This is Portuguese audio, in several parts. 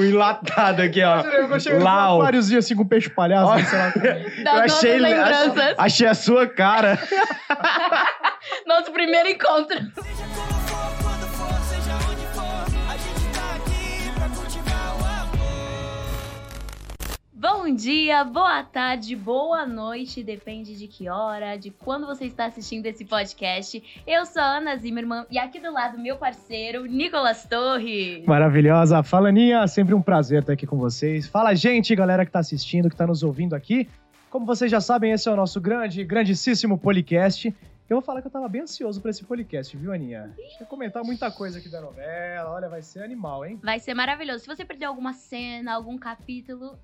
O enlatado aqui, ó. Eu cheguei num Lau. aquáriozinho assim com peixe palhaço, Ó. sei lá. Das Eu achei, nossas lembranças. achei a sua cara. Nosso primeiro encontro. Bom dia, boa tarde, boa noite, depende de que hora, de quando você está assistindo esse podcast. Eu sou a Ana Zimmermann e aqui do lado meu parceiro, Nicolas Torres. Maravilhosa. Fala, Aninha. Sempre um prazer estar aqui com vocês. Fala, gente, galera que tá assistindo, que tá nos ouvindo aqui. Como vocês já sabem, esse é o nosso grande, grandíssimo podcast. Eu vou falar que eu tava bem ansioso pra esse podcast, viu, Aninha? A gente vai comentar muita coisa aqui da novela. Olha, vai ser animal, hein? Vai ser maravilhoso. Se você perdeu alguma cena, algum capítulo,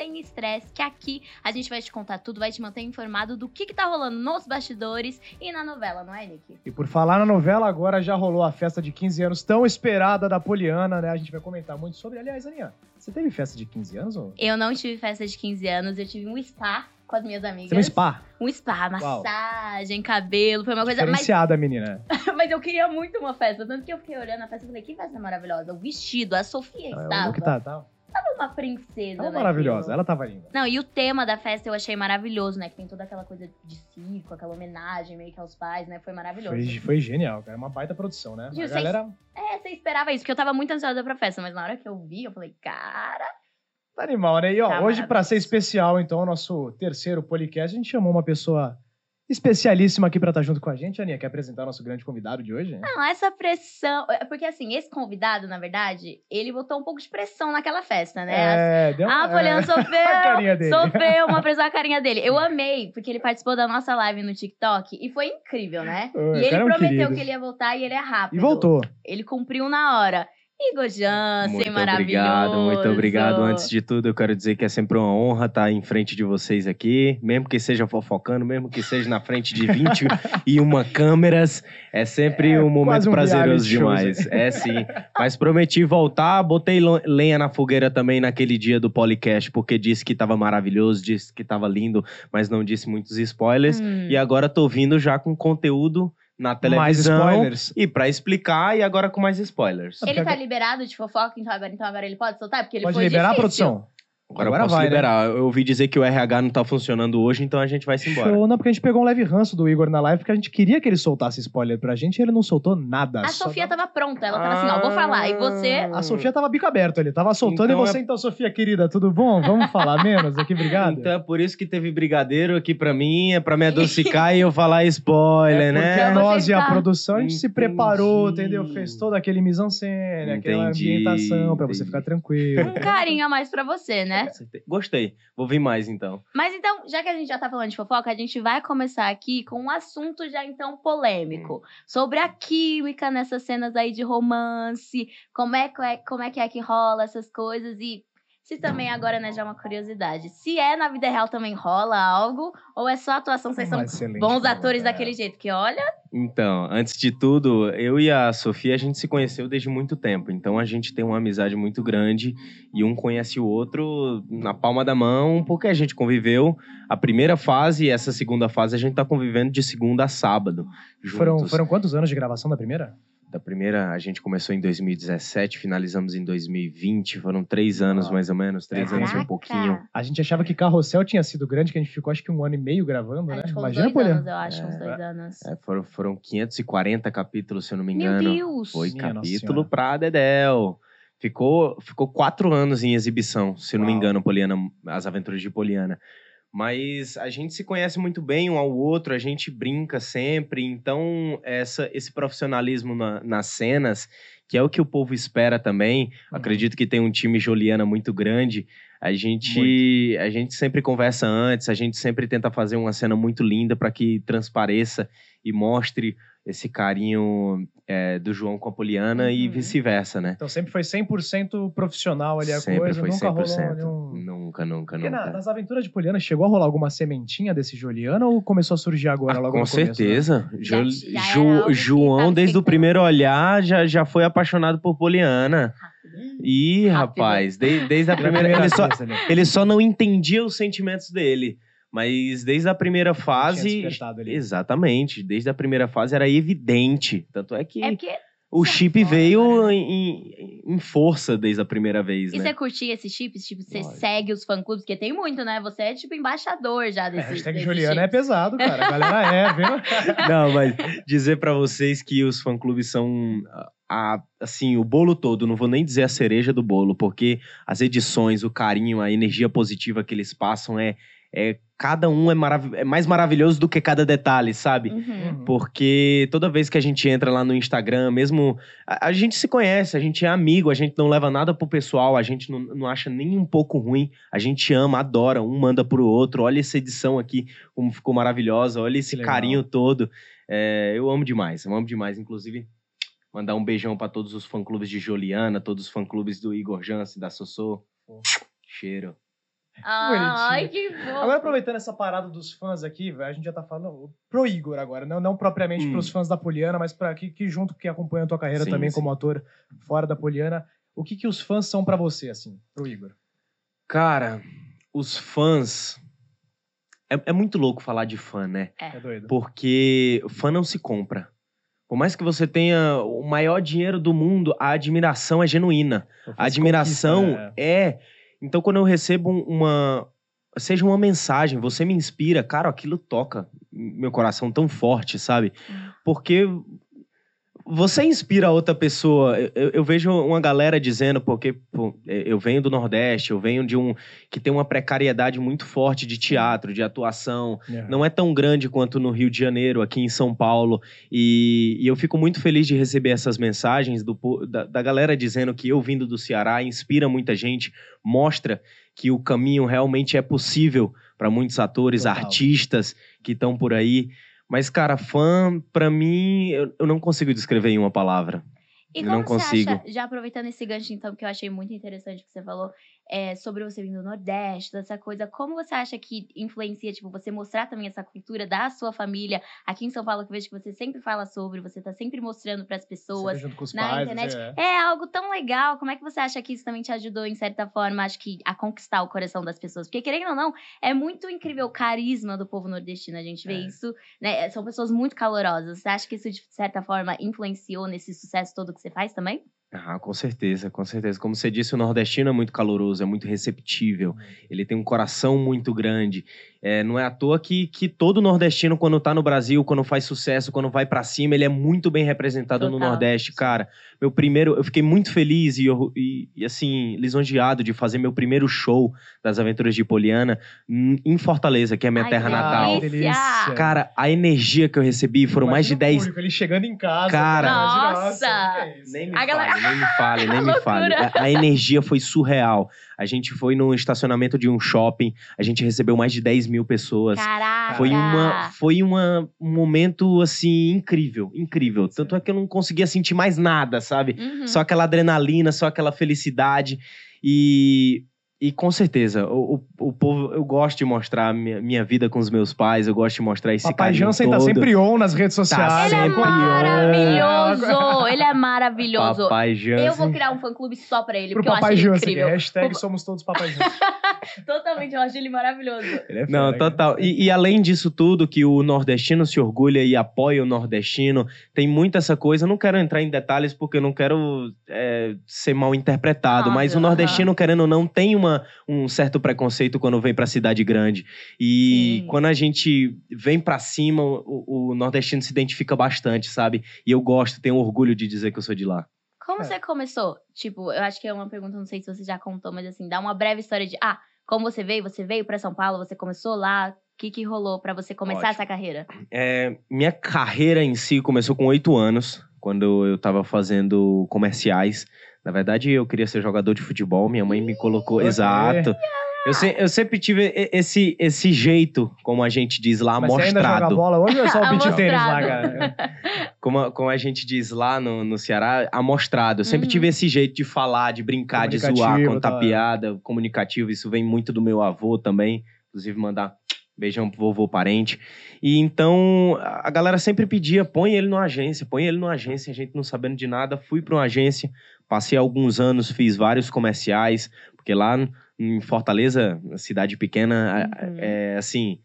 sem estresse, que aqui a gente vai te contar tudo, vai te manter informado do que, que tá rolando nos bastidores e na novela, não é, Nick? E por falar na novela, agora já rolou a festa de 15 anos tão esperada da Poliana, né? A gente vai comentar muito sobre. Aliás, Aninha, você teve festa de 15 anos? Ou... Eu não tive festa de 15 anos, eu tive um spa com as minhas amigas. No spa? Um spa, Uau. massagem, cabelo, foi uma coisa. Mas, Diferenciada, menina. mas eu queria muito uma festa. Tanto que eu fiquei olhando a festa e falei, que festa maravilhosa. O vestido, a Sofia Ah, estava. o que tá, tá, uma princesa. tava naquilo. maravilhosa. Ela tava linda. Não, e o tema da festa eu achei maravilhoso, né? Que tem toda aquela coisa de circo, aquela homenagem meio que aos pais, né? Foi maravilhoso. Foi, foi genial, cara. Uma baita produção, né? Gil, A galera É, você esperava isso, porque eu tava muito ansiosa pra festa, mas na hora que eu vi, eu falei, cara. tá animal, né? E ó, Tá hoje, pra ser especial, então, o nosso terceiro podcast, a gente chamou uma pessoa especialíssima aqui pra estar junto com a gente. Aninha, quer apresentar o nosso grande convidado de hoje? Não, essa pressão. é Porque assim, esse convidado, na verdade, ele botou um pouco de pressão naquela festa, né? É, deu Ah, a Poliana é. sofreu. A carinha dele. Sofreu uma pressão a carinha dele. Eu amei, porque ele participou da nossa live no TikTok e foi incrível, né? Ô, e ele é um prometeu querido. que ele ia voltar e ele é rápido. E voltou. Ele cumpriu na hora. Igor Jansen, Muito maravilhoso. obrigado, muito obrigado. Antes de tudo, eu quero dizer que é sempre uma honra estar em frente de vocês aqui, mesmo que seja fofocando, mesmo que seja na frente de 21 câmeras, é sempre É um momento um prazeroso demais. É sim. Mas prometi voltar, botei lenha na fogueira também naquele dia do podcast, porque disse que estava maravilhoso, disse que estava lindo, mas não disse muitos spoilers. Hum. E agora tô vindo já com conteúdo na Mais televisão. spoilers. E pra explicar, e agora com mais spoilers. Ele tá liberado de fofoca, então agora, então agora ele pode soltar? Porque ele Pode foi liberar a difícil. produção? Agora, Agora eu posso vai, né? liberar. Eu ouvi dizer que o RH não tá funcionando hoje, então a gente vai se embora. Show, não, porque a gente pegou um leve ranço do Igor na live, porque a gente queria que ele soltasse spoiler pra gente e ele não soltou nada. A Sofia dava- tava pronta, ela tava assim, ó, vou falar. E você. A Sofia tava bico aberto ali, tava soltando Então e você, é- então, Sofia querida, tudo bom? Vamos falar menos aqui, obrigado. Então é por isso que teve brigadeiro aqui pra mim, é pra me adocicar e eu falar spoiler, É porque né? a nós e a Você produção, a gente se Entendi. preparou, entendeu? Fez todo aquele mise-en-scène, aquela ambientação pra você entendi. ficar tranquilo. Um carinho a mais pra você, né? Gostei. Vou vir mais então. Mas então, já que a gente já tá falando de fofoca, a gente vai começar aqui com um assunto já então polêmico. Sobre a química nessas cenas aí de romance, como é, é- como é que é que rola essas coisas e se também agora, né, já é uma curiosidade. Se é na vida real também rola algo, ou é só atuação, vocês são bons atores é. daquele jeito, que olha, Então, antes de tudo, eu e a Sofia, a gente se conheceu desde muito tempo. Então, a gente tem uma amizade muito grande e um conhece o outro na palma da mão, porque a gente conviveu a primeira fase e essa segunda fase a gente tá convivendo de segunda a sábado. Foram, juntos. foram quantos anos de gravação da primeira? Da primeira, a gente começou em 2017, finalizamos em 2020. Foram três anos, Ah. mais ou menos. Três anos e um Caraca. pouquinho. A gente achava que Carrossel tinha sido grande, que a gente ficou acho que um ano e meio gravando, a né? uns Imagina, dois Poliana. anos, eu acho, uns É. dois anos. É, foram, foram 540 capítulos, se eu não me Meu engano. Deus! Foi Minha capítulo pra Dedéu. Ficou, ficou quatro anos em exibição, se eu não me Uau. engano, Poliana, As Aventuras de Poliana. Mas a gente se conhece muito bem um ao outro, a gente brinca sempre. Então, essa, esse profissionalismo na- nas cenas, que é o que o povo espera também. Uhum. Acredito que tem um time Joliana muito grande. A gente, a gente sempre conversa antes, a gente sempre tenta fazer uma cena muito linda para que transpareça e mostre esse carinho é, do João com a Poliana e Uhum. vice-versa, né? Então sempre foi 100% profissional ali a sempre coisa, foi nunca 100%. rolou nenhum... Nunca, nunca, Porque na- nunca. nas aventuras de Poliana, chegou a rolar alguma sementinha desse Juliana ou começou a surgir agora, Ah, logo com no começo, né? certeza. Já- já Jo- João, desde o primeiro olhar, já, já foi apaixonado por Poliana. Ih, rapaz, de- desde a Na primeira. Ele só, vez ali. ele só não entendia os sentimentos dele. Mas desde a primeira fase. Exatamente. Desde a primeira fase era evidente. Tanto é que É porque O é chip foda, veio né? em, em força desde a primeira vez, E né? você curtia esses chips? Tipo, você Lógico. segue os fã-clubes? Porque tem muito, né? Você é, tipo, embaixador já É, desse hashtag desses Juliana é chips. pesado, cara. A galera é, viu? Não, mas dizer pra vocês que os fã-clubes são a, a- assim, o bolo todo, não vou nem dizer a cereja do bolo, porque as edições, o carinho, a energia positiva que eles passam é, é cada um é, marav é mais maravilhoso do que cada detalhe, sabe? Uhum. Porque toda vez que a gente entra lá no Instagram, mesmo. A, a gente se conhece, a gente é amigo, a gente não leva nada pro pessoal, a gente não, não acha nem um pouco ruim, a gente ama, adora, um manda pro outro. Olha essa edição aqui, como ficou maravilhosa, olha esse carinho todo. É, eu amo demais, eu amo demais. Inclusive, mandar um beijão pra todos os fã-clubes de Joliana, todos os fã-clubes do Igor Jance, da Sossô. Cheiro. Ai, que bom. Agora, aproveitando essa parada dos fãs aqui, a gente já tá falando pro Igor agora, não, não propriamente Hum. pros fãs da Poliana, mas para que, que junto que acompanha a tua carreira Sim, também sim. como ator fora da Poliana, o que que os fãs são pra você, assim, pro Igor? Cara, os fãs. É, é muito louco falar de fã, né? É doido. Porque fã não se compra. Por mais que você tenha o maior dinheiro do mundo, a admiração é genuína. A admiração né? é. Então, quando eu recebo um- uma. Seja uma mensagem, você me inspira, cara, aquilo toca meu coração tão forte, sabe? Porque você inspira outra pessoa. Eu, eu- vejo uma galera dizendo, porque pô, eu venho do Nordeste, eu venho de um. que tem uma precariedade muito forte de teatro, de atuação, É. não é tão grande quanto no Rio de Janeiro, aqui em São Paulo. E, e eu fico muito feliz de receber essas mensagens do da, da galera dizendo que eu vindo do Ceará inspira muita gente, mostra que o caminho realmente é possível para muitos atores, Total. artistas que estão por aí. Mas, cara, fã, pra mim, eu, eu não consigo descrever em uma palavra. E como não você consigo. acha, já aproveitando esse gancho, então, que eu achei muito interessante que você falou, é, sobre você vir do Nordeste, dessa coisa, como você acha que influencia, tipo, você mostrar também essa cultura da sua família? Aqui em São Paulo, que eu vejo que você sempre fala sobre, você tá sempre mostrando pras Você pessoas. na pais, internet. é. É algo tão legal. Como é que você acha que isso também te ajudou, em certa forma, acho que a conquistar o coração das pessoas? Porque, querendo ou não, é muito incrível o carisma do povo nordestino. A gente vê É. isso, né? São pessoas muito calorosas. Você acha que isso, de certa forma, influenciou nesse sucesso todo que você faz também? Ah, com certeza, com certeza. Como você disse, o nordestino é muito caloroso, é muito receptível. Ele tem um coração muito grande. É, não é à toa que, que todo nordestino, quando tá no Brasil, quando faz sucesso, quando vai pra cima, ele é muito bem representado no Total. Nordeste, cara. Meu primeiro, eu fiquei muito feliz e, e, e, assim, lisonjeado de fazer meu primeiro show das Aventuras de Poliana em Fortaleza, que é a minha Ai, terra natal. Delícia! Cara, a energia que eu recebi foram mais de Imagina o 10 público, ele chegando em casa. Cara. imagina, Nossa! que é isso? Nem me A galera- fale, nem me fale, nem me fale. A energia foi surreal. A gente foi no estacionamento de um shopping, a gente recebeu mais de 10 mil pessoas. Caraca! Foi, uma, foi uma, um momento, assim, incrível, incrível. Tanto é que eu não conseguia sentir mais nada, sabe? Uhum. Só aquela adrenalina, só aquela felicidade. E, e com certeza, o, o, o povo, eu gosto de mostrar a minha, minha vida com os meus pais, eu gosto de mostrar esse Papai carinho Jansen todo. tá sempre on nas redes sociais. Ele é maravilhoso! Ele é maravilhoso. Papai Jansen. Eu vou criar um fã-clube só pra ele, Pro porque eu Papai acho ele Jansen. incrível. Hashtag O- somos todos Papai Jansen. Totalmente, eu acho ele maravilhoso. Ele é Não, fera, total. E, e além disso tudo, que o nordestino se orgulha e apoia o nordestino, tem muito essa coisa. Eu não quero entrar em detalhes porque eu não quero é, ser mal interpretado, Óbvio, mas o nordestino, querendo ou não, tem uma, um certo preconceito quando vem pra cidade grande. E Sim. quando a gente vem pra cima, o, o nordestino se identifica bastante, sabe? E eu gosto, tenho orgulho de dizer que eu sou de lá. Como É. você começou? Tipo, eu acho que é uma pergunta, não sei se você já contou, mas assim, dá uma breve história de, ah, como você veio? Você veio pra São Paulo, você começou lá, o que que rolou pra você começar Ótimo. essa carreira? É, minha carreira em si começou com oito anos, quando eu tava fazendo comerciais. Na verdade, eu queria ser jogador de futebol, minha mãe me colocou. Exato. Eu, se- eu sempre tive esse, esse jeito, como a gente diz lá, Mas você ainda joga amostrado. bola hoje ou é só o beat tênis lá, cara? Como, a- como a gente diz lá no, no Ceará, amostrado. Eu sempre Uhum. tive esse jeito de falar, de brincar, de zoar, contar tá. piada, comunicativo. Isso vem muito do meu avô também. Inclusive, mandar beijão pro vovô parente. E então, a a galera sempre pedia, põe ele numa agência, põe ele numa agência. A gente não sabendo de nada, fui pra uma agência. Passei alguns anos, fiz vários comerciais. Porque lá em Fortaleza, cidade pequena, Uhum. é assim...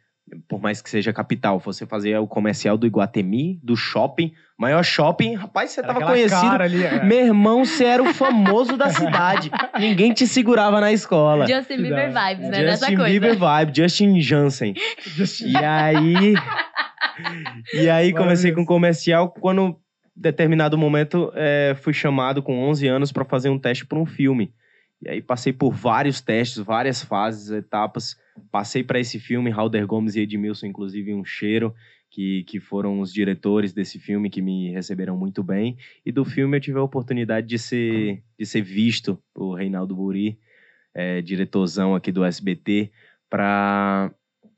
por mais que seja capital. Você fazia o comercial do Iguatemi, do shopping, maior shopping. Rapaz, você Era tava conhecido. ali, é. Meu irmão, você era o famoso da cidade. Ninguém te segurava na escola. Justin Bieber vibes, né? Dessa Justin coisa. Bieber vibe, Justin Jansen. Just- E aí. e aí comecei com comercial quando, determinado momento, eh, fui chamado com 11 anos para fazer um teste para um filme. E aí passei por vários testes, várias fases, etapas. Passei para esse filme, Halder Gomes e Edmilson, inclusive, um cheiro, que, que foram os diretores desse filme que me receberam muito bem. E do filme eu tive a oportunidade de ser, de ser visto por Reinaldo Buri, eh, diretorzão aqui do SBT, para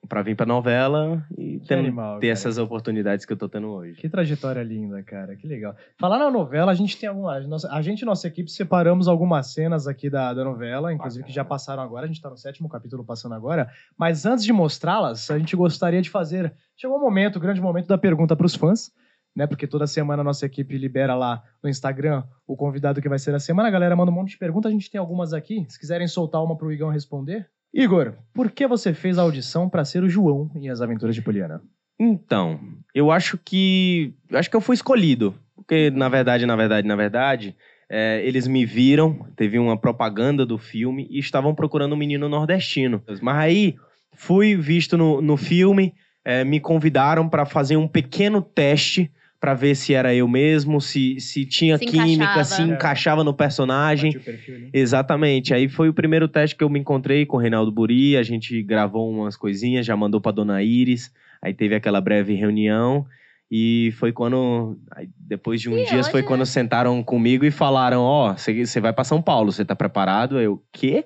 para vir para novela e ter, animal, ter essas oportunidades que eu tô tendo hoje. Que trajetória linda, cara. Que legal. Falar na novela, a gente tem alguma. A, gente e nossa equipe separamos algumas cenas aqui da, da novela, inclusive que já passaram agora. A gente tá no sétimo capítulo passando agora. Mas antes de mostrá-las, a gente gostaria de fazer. Chegou o momento, o grande momento da pergunta pros fãs. Né, porque toda semana a nossa equipe libera lá no Instagram o convidado que vai ser a semana. A galera manda um monte de perguntas, a gente tem algumas aqui. Se quiserem soltar uma pro Igão responder. Igor, por que você fez a audição pra ser o João em As Aventuras de Poliana? Então, eu acho que. Eu acho que eu fui escolhido. Porque, na verdade, na verdade, na verdade, é, eles me viram, teve uma propaganda do filme e estavam procurando um menino nordestino. Mas aí fui visto no, no filme, é, me convidaram para fazer um pequeno teste para ver se era eu mesmo, se, se tinha Se química, encaixava. se encaixava no personagem. Perfil, né? Exatamente. Aí foi o primeiro teste que eu me encontrei com o Reinaldo Buri. A gente gravou umas coisinhas, já mandou pra Dona Iris. Aí teve aquela breve reunião. E foi quando. aí depois de uns E dias, foi hoje, quando sentaram comigo e falaram: Ó, você vai pra São Paulo, você tá preparado? Eu, quê?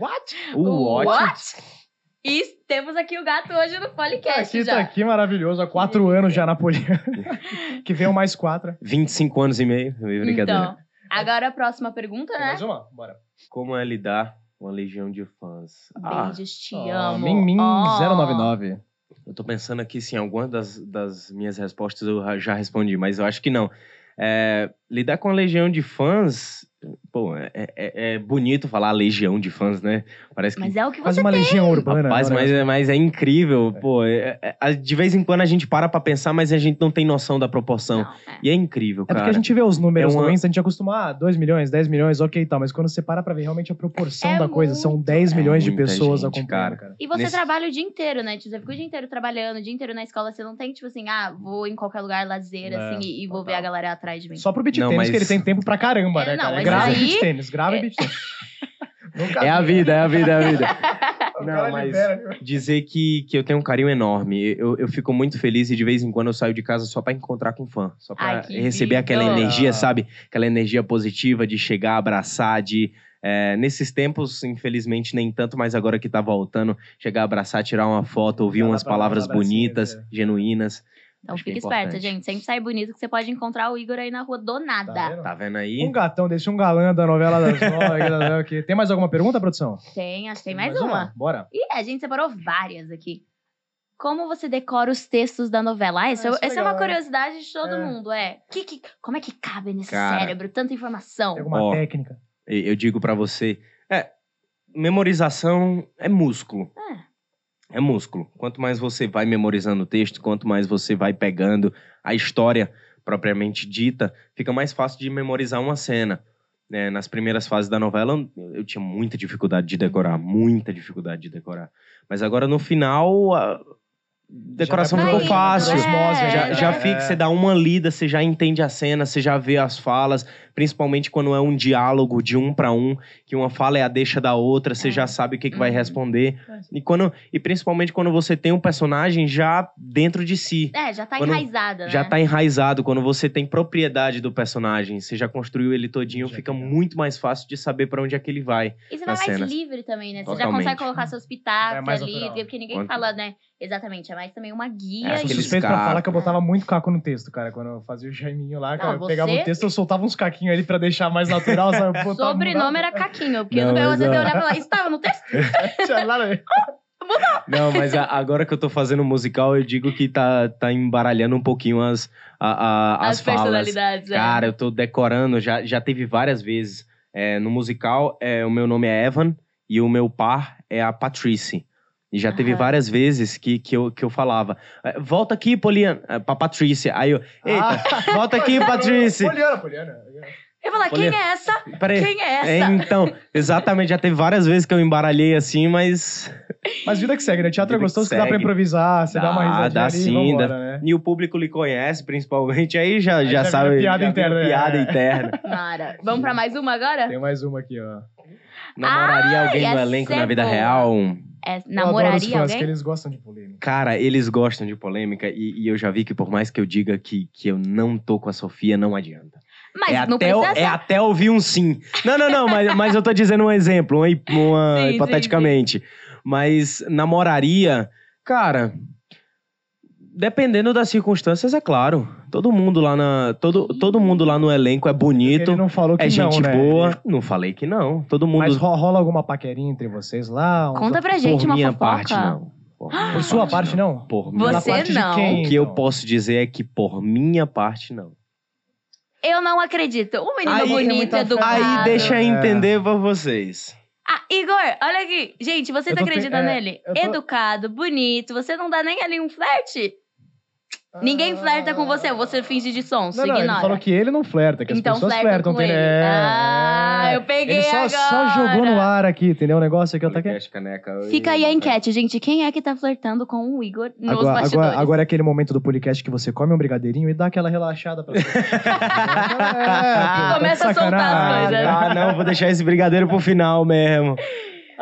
What? O what? What? E temos aqui o gato hoje no podcast aqui já. tá aqui maravilhoso, há quatro anos já na Poliana. que veio mais quatro. 25 anos e meio. Brincadeira. Então, agora a próxima pergunta, né? mais uma? Bora. Como é lidar com a legião de fãs? Ah, Beijos, te Ó, amo. Min Min Ó. 099. Eu tô pensando aqui se em alguma das, das minhas respostas eu já- já respondi, mas eu acho que não. É, lidar com a legião de fãs, pô, é, é- é bonito falar legião de fãs, né? Parece que. Mas é o que Quase você uma legião urbana. Rapaz, né? mas, é- mas é incrível, pô. é- é- de vez em quando a gente para pra pensar, mas a gente não tem noção da proporção. Não, é. E é incrível, É cara. porque a gente vê os números É uma- no Insta, a gente acostuma, ah, 2 milhões, 10 milhões, ok e tal. Mas quando você para pra ver realmente a proporção É da coisa, são muito, 10 é milhões de pessoas gente, acompanhando, cara. E você Nesse- trabalha o dia inteiro, né? Tipo, Você fica o dia inteiro trabalhando, o dia inteiro na escola. Você não tem, tipo assim, ah, vou em qualquer lugar lazer, É, assim, e, e vou ver a galera atrás de mim. Só pro beat Não, tênis mas- que ele tem tempo pra caramba, É, né, não, cara? Grava aí- beat tênis, grava beat tênis. É a vi. vida, é a vida, é a vida. Não, mas- né? Dizer que, que eu tenho um carinho enorme. Eu, eu fico muito feliz e de vez em quando eu saio de casa só pra encontrar com fã. Só pra Ai, que receber lindo. aquela energia, sabe? Aquela energia positiva de chegar, abraçar, de. é, nesses tempos, infelizmente, nem tanto, mas agora que tá voltando, chegar, abraçar, tirar uma foto, ouvir umas palavras bonitas, é. genuínas. Então Acho que fica é esperta, gente. Sempre sai bonito que você pode encontrar o Igor aí na rua do nada. Tá vendo? Tá vendo aí? Um gatão desse, um galã da novela das nove. Tem mais alguma pergunta, produção? Tem, acho que tem mais, uma. Bora. E a gente separou várias aqui. Como você decora os textos da novela? Ah, essa, Ah, é essa é uma legal, né? curiosidade de todo É. mundo, é. Que, que- como é que cabe nesse Cara. cérebro tanta informação? Tem alguma Ó. técnica? Eu digo pra você. É, memorização é músculo. É músculo. Quanto mais você vai memorizando o texto, quanto mais você vai pegando a história propriamente dita, fica mais fácil de memorizar uma cena. né? nas primeiras fases da novela, eu, tinha muita dificuldade de decorar, muita dificuldade de decorar. Mas agora no final, a decoração Já vai ficou indo, fácil. é, Já, é, já é. fica, você dá uma lida, você já entende a cena, você já vê as falas, principalmente quando é um diálogo de um para um, que uma fala é a deixa da outra, você É. já sabe o que, que vai Uhum. responder. E, quando, e principalmente quando você tem um personagem já dentro de si. É, já tá Quando- enraizada, né? Já tá enraizado, quando você tem propriedade do personagem, você já construiu ele todinho, Já fica fica. muito mais fácil de saber para onde é que ele vai. E você vai mais cenas. livre também, né? Você já Totalmente. consegue colocar seus pitacos É ali, natural. porque ninguém Quanto- fala, né? Exatamente, é mais também uma guia. É, Eu suspeito pra falar que eu botava muito caco no texto, cara. Quando eu fazia o Jaiminho lá, cara, Não, eu pegava você- o texto, eu soltava uns caquinhos ali pra deixar mais natural, sabe? Eu Sobrenome era Caquinho, porque Não, no meu mas você é- olhava e falava, isso tava no texto? Tinha lá no- Não, mas a- agora que eu tô fazendo musical, eu digo que tá, tá embaralhando um pouquinho as, a- a- as, As, falas. personalidades. é. Cara, eu tô decorando, já, já teve várias vezes. É, no musical, é, o meu nome é Evan e o meu par é a Patrice. E já teve várias vezes que, que, eu, que eu falava, "Eh, volta aqui, Poliana, eh, pra Patrícia. Aí eu, eita, Ah. volta aqui, Patrícia. Poliana, Poliana. Eu vou falar, quem é essa? Peraí. Quem é essa? É, então, exatamente, já teve várias vezes que eu embaralhei assim, mas. Mas vida que segue, né? Teatro é Vida gostoso que dá pra improvisar, você dá, uma Dá, risadinha dá ali sim, e né? E o público lhe conhece, principalmente, aí já, Aí já, já sabe. piada já interna, né? Piada É. interna. Mara. Vamos pra mais uma agora? Tem mais uma aqui, ó. Namoraria Ai, alguém do elenco é na vida boa. real? É, Eu adoro os namoraria fãs, alguém? que eles gostam de polêmica. Cara, eles gostam de polêmica e, e eu já vi que por mais que eu diga que, que eu não tô com a Sofia, não adianta. Mas é, não até, precisa o- é até ouvir um sim. Não, não, não, mas, mas eu tô dizendo um exemplo, uma, uma Sim, sim, hipoteticamente. Mas namoraria, cara, dependendo das circunstâncias, é claro. Todo mundo lá na. Todo, todo mundo lá no elenco é bonito, Ele não falou que é não, gente né? boa. Não falei que não. Todo mundo. Mas ro- rola alguma paquerinha entre vocês lá? Um- Conta pra gente por uma minha fofoca. parte, não. Por, minha Por sua parte, não? Por minha Você parte de não. quem, O que eu então? posso dizer é que por minha parte, não. Eu não acredito. Um menino Aí- bonito, muita educado. Aí deixa eu É. entender pra vocês. Ah, Igor, olha aqui. Gente, você Eu tá acreditando é, nele? eu tô- Educado, bonito. Você não dá nem ali um flerte? Ninguém flerta com você. Você finge de sonso, Não, não, ele ignora. falou que ele não flerta, que Então as pessoas flerta flertam. com entendeu? ele. É, Ah, é. eu peguei Ele só, só agora. jogou no ar aqui, entendeu? O negócio aqui, eu tá aqui. Podcast Caneca, eu- Fica aí a enquete, gente. Quem é que tá flertando com o Igor nos Agora, bastidores? agora, agora é aquele momento do podcast que você come um brigadeirinho e dá aquela relaxada pra você. é, pô, Começa tá a de soltar as coisas. Ah, não, vou deixar esse brigadeiro pro final mesmo.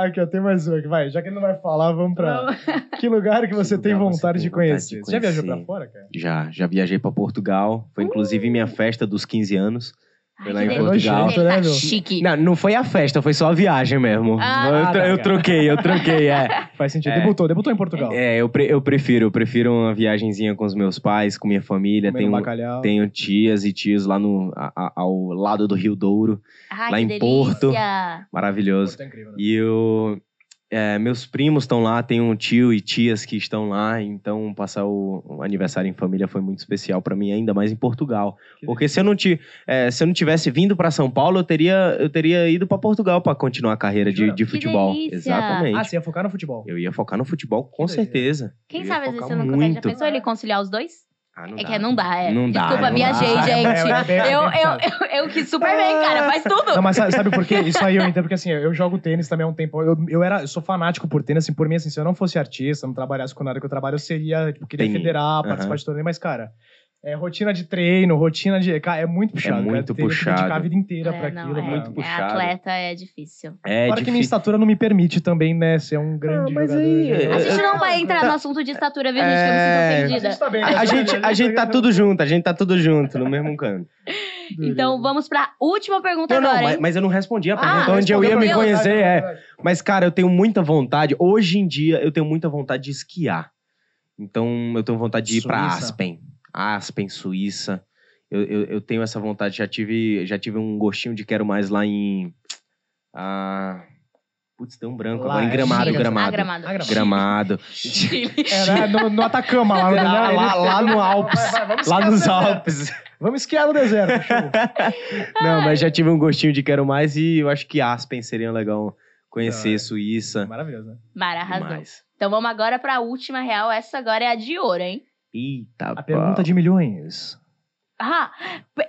Aqui, ó, tem mais um aqui. Vai, já que ele não vai falar, vamos pra... Que lugar que Que você tem lugar você vontade de vontade conhecer? Você já viajou pra fora, cara? Já, já viajei pra Portugal. Foi inclusive minha festa dos 15 anos. Foi lá em Portugal. tá Né, meu? chique. Não, não foi a festa, foi só a viagem mesmo. Ah, eu, tá, tro- eu troquei, eu troquei, é. Faz sentido. É. Debutou, debutou em Portugal. É, eu, pre- eu prefiro, eu prefiro uma viagenzinha com os meus pais, com minha família. Comendo Tenho, bacalhau. tenho tias e tios lá no, a- a- ao lado do Rio Douro. Ai, lá que em delícia. Porto. Maravilhoso. Tá incrível, né? E eu, é, meus primos estão lá, tem um tio e tias que estão lá, então passar o, o aniversário em família foi muito especial pra mim, ainda mais em Portugal. Que Porque se eu não, ti, é, se eu não tivesse vindo pra São Paulo, eu teria, eu teria ido pra Portugal pra continuar a carreira de, de futebol. delícia. Exatamente. Ah, você ia focar no futebol. Eu ia focar no futebol, com Que certeza. Quem sabe às vezes focar você não consegue. Já pensou ele conciliar os dois? Ah, é dá. que não dá, é. Não dá, Desculpa, não viajei, dá. gente. É, é é bem eu, eu, eu, eu quis super bem, cara. Faz tudo. Não, mas sabe, sabe por quê? Isso aí eu entendo, porque assim, eu jogo tênis também há um tempo. Eu, eu, era, eu sou fanático por tênis, assim, por mim, assim, se eu não fosse artista, não trabalhasse com nada que eu trabalho, eu seria, tipo, queria Tem- federar, participar de torneio, mas, cara, é rotina de treino, rotina de. Cara, é muito puxado. muito cara, puxado. dedicar a vida inteira É, pra não, aquilo. é, pra- muito é, puxado. atleta é difícil. É Fora que minha estatura não me permite também, né, ser um grande mas jogador. aí, né? é- A gente não vai entrar Tá. no assunto de estatura, viu, gente? Que eu me É. sinto ofendida. tá bem, A, a gente, a gente tá tudo junto, a gente tá tudo junto, no mesmo canto. Então vamos pra última pergunta Não, não, agora, mas, hein? mas eu não respondi a Ah, pergunta onde eu ia me conhecer, é. Mas, cara, eu tenho muita vontade. Hoje em dia, eu tenho muita vontade de esquiar. Então, eu tenho vontade de ir pra Suíça. Aspen. Aspen, Suíça. Eu, eu, eu tenho essa vontade. Já tive, já tive um gostinho de quero mais lá em. Ah, putz, tem um branco Lá, agora. Em é Gramado, Chile. Gramado. Ah, gramado. Ah, Gramado. Gramado. Chile. Era no, no Atacama, lá? Lá- lá- lá no Alpes. Vai, vai, vamos Lá nos. Alpes. Vamos esquiar no deserto. Não, mas já tive um gostinho de quero mais e eu acho que Aspen seria legal conhecer Da hora. Suíça. Maravilhoso, né? Mara arrasou. Demais. Então vamos agora pra última real. Essa agora é a de ouro, hein? Eita, A pergunta de milhões. Ah,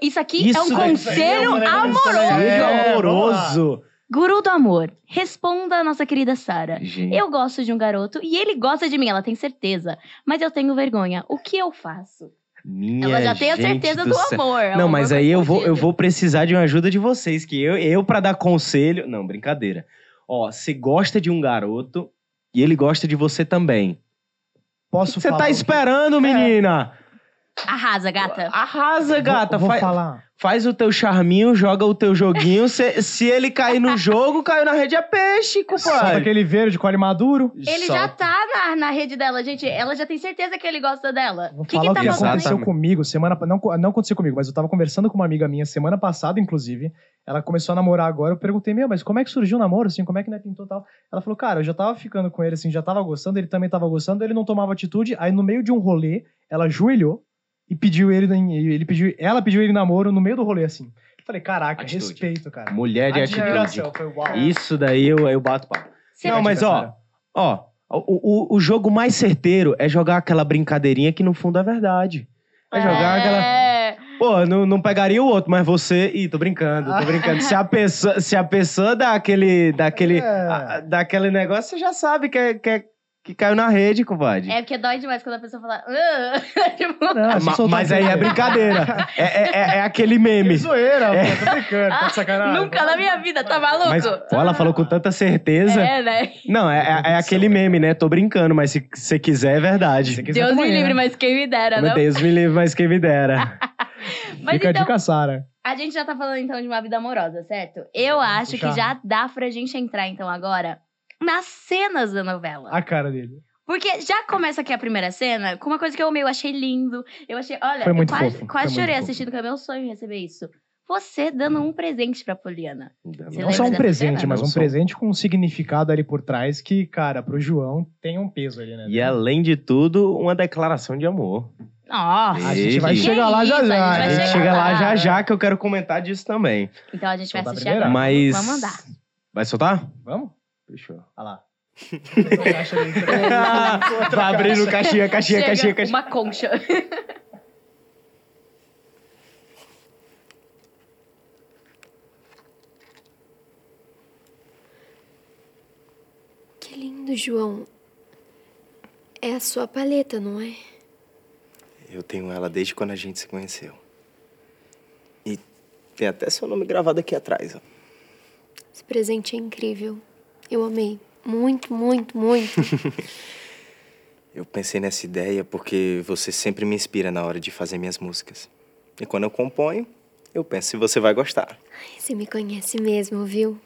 isso aqui é um Isso daqui- conselho É, amoroso. é, amoroso. Guru do amor, responda a nossa querida Sara. Eu gosto de um garoto e ele gosta de mim, ela tem certeza. Mas eu tenho vergonha. O que eu faço? minha ela já tem a certeza do, céu. amor. é um Não, amor mas aí eu vou, eu vou precisar de uma ajuda de vocês, que eu, eu para dar conselho... Não, brincadeira. Ó, você gosta de um garoto e ele gosta de você também. Posso Você tá esperando, menina? Arrasa, gata. Arrasa, gata. Vou, vou Faz, falar. faz o teu charminho, joga o teu joguinho. se, se ele cair no jogo, caiu na rede é peixe, Solta compadre. aquele verde, colhe maduro. Ele Só- já tá na, na rede dela, gente. Ela já tem certeza que ele gosta dela. Vou O que, falar que o tá que faltando aí? aconteceu Exatamente. comigo semana não não aconteceu comigo, mas eu tava conversando com uma amiga minha semana passada, inclusive. Ela começou a namorar agora. Eu perguntei, meu, mas como é que surgiu o namoro, assim? Como é que né, pintou tal? Ela falou, cara, eu já tava ficando com ele, assim, já tava gostando, ele também tava gostando, ele não tomava atitude. Aí no meio de um rolê, ela ajoelhou e pediu ele, ele pediu, ela pediu ele namoro no meio do rolê, assim. Eu falei, caraca, Atitude. respeito, cara. Mulher de atitude. Admiração. Uau. Isso daí eu, eu bato. Você- Não, mas ó, ó, O, o, o jogo mais certeiro é jogar aquela brincadeirinha que no fundo é verdade. É jogar aquela. É. Pô, não, não pegaria o outro, mas você. Ih, tô brincando, tô brincando. Se a pessoa, se a pessoa dá aquele. Dá aquele, É. a- dá aquele negócio, você já sabe que, é, que, é- que caiu na rede, compadre. É porque dói demais quando a pessoa fala. "Ah", tipo, Não, é soltar mas um aí é brincadeira. É, é, é- é aquele Que meme. zoeira, É. pô, tô brincando, tá de sacanagem. Nunca na minha vida, tá maluco? Mas pô, ela falou com tanta certeza. É, né? Não, é, é- é aquele meme, né? Tô brincando, mas se você quiser, é verdade. Se quiser, Deus tamo me livre, né? mas quem me dera, não? Deus me livre, mas quem me dera. Mas Fica a então, dica, Sara. a gente já tá falando então de uma vida amorosa, certo? Eu acho que já dá pra gente entrar então agora nas cenas da novela. A cara dele. Porque já começa aqui a primeira cena com uma coisa que eu amei, eu achei lindo. Eu achei, olha, Foi eu quase, fofo, quase chorei fofo. assistindo, que é meu sonho receber isso. Você dando um presente pra Poliana. Você Não só um presente, cena? mas Não um só. presente com um significado ali por trás que, cara, pro João tem um peso ali, né? E além de tudo, uma declaração de amor. Nossa! A gente vai chegar lá já já. a gente chega lá lá. já já que eu quero comentar disso também. Então a gente vai Soltar assistir agora. Mas. Vamos mandar. Vai soltar? Vamos? Fechou. Olha lá. Vai abrindo caixinha, caixinha, Chega, caixinha, caixinha. uma concha. Que lindo, João. É a sua paleta, não é? Eu tenho ela desde quando a gente se conheceu. E tem até seu nome gravado aqui atrás, ó. Esse presente é incrível. Eu amei. Muito, muito, muito. Eu pensei nessa ideia porque você sempre me inspira na hora de fazer minhas músicas. E quando eu componho, eu penso se você vai gostar. Você me conhece mesmo, viu?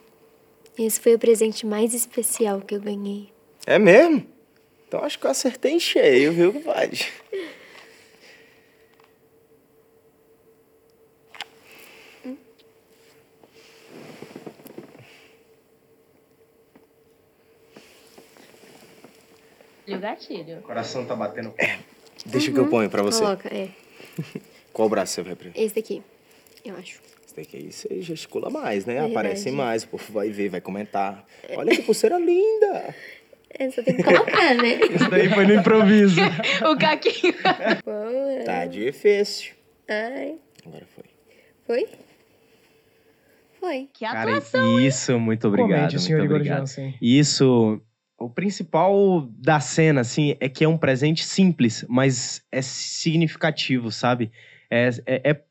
Esse foi o presente mais especial que eu ganhei. É mesmo? Então acho que eu acertei em cheio, viu, compadre? O gatilho. O coração tá batendo. Deixa que eu ponho pra você. Coloca, é. Qual braço você vai pra Esse daqui, eu acho. Esse daqui aí você gesticula mais, né? Verdade. Aparece mais, o povo vai ver, vai comentar. Olha que pulseira linda! É, só tem que colocar, né? Isso daí foi no improviso. o caquinho. Tá difícil. Ai, Agora foi. foi? Foi. Que Cara, atuação. isso, muito obrigado. Comente, senhor muito Igor obrigado. Jansen. Isso, o principal da cena, assim, é que é um presente simples, mas é significativo, sabe? É, é- é-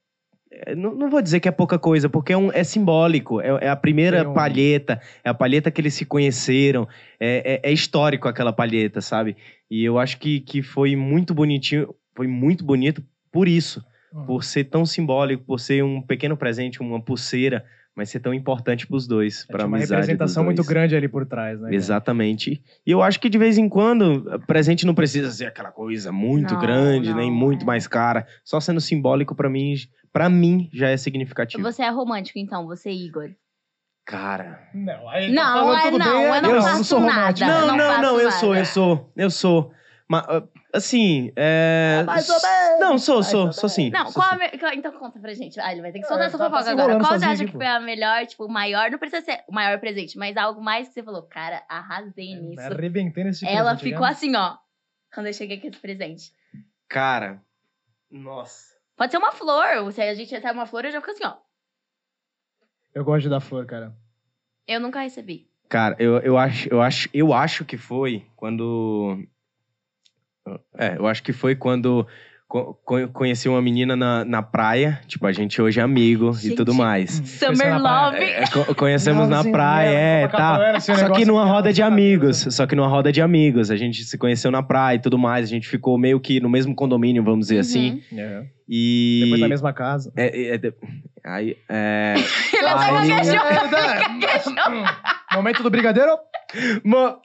é- não, não vou dizer que é pouca coisa, porque é, um- é simbólico. É, é a primeira um- palheta, é a palheta que eles se conheceram. É, é- é histórico aquela palheta, sabe? E eu acho que, que foi muito bonitinho, foi muito bonito por isso. Uhum. Por ser tão simbólico, por ser um pequeno presente, uma pulseira, mas ser tão importante pros dois, É, pra tinha uma amizade dos representação muito dois. grande ali por trás, né? cara? Exatamente. E eu acho que de vez em quando, presente não precisa ser aquela coisa muito Não, grande, não, nem muito é. mais cara. Só sendo simbólico, pra mim, para mim já é significativo. Você é romântico, então, você, Igor. Cara. Não, aí Não, tá é tudo não, bem, eu não eu faço sou nada. Não, não não, não, eu sou, eu sou, eu sou. Mas, ah, assim, é. Mais ou menos. Não, sou, Mais sou, ou sou sim. Não, sou qual sim. a me... Então conta pra gente. Ah, ele vai ter que É, soltar essa tá- tá fofoca agora. Qual você acha que foi a melhor, tipo, o maior? Não precisa ser o maior presente, mas algo mais que você falou, cara, arrasei nisso. Arrebentei nesse Ela presente, ficou né? assim, ó, quando eu cheguei com esse presente. Cara. Nossa. Pode ser uma flor. Se a gente recebe uma flor, eu já fico assim, ó. Eu gosto de dar flor, cara. Eu nunca recebi. Cara, eu, eu, acho, eu, acho, eu acho que foi quando. É, eu acho que foi quando co- co- conheci uma menina na, na praia. Tipo, a gente hoje é amigo e Gente, tudo mais. Summer na praia. Love. É, co- conhecemos na praia, dela, é, tá. Só que numa roda de sabe, amigos. né? Só que numa roda de amigos. A gente se conheceu na praia e tudo mais. A gente ficou meio que no mesmo condomínio, vamos dizer assim. Uhum. É. E. Depois na mesma casa. É, é, é, de- aí, é, Ele até gaguejou. Momento do brigadeiro. Mo-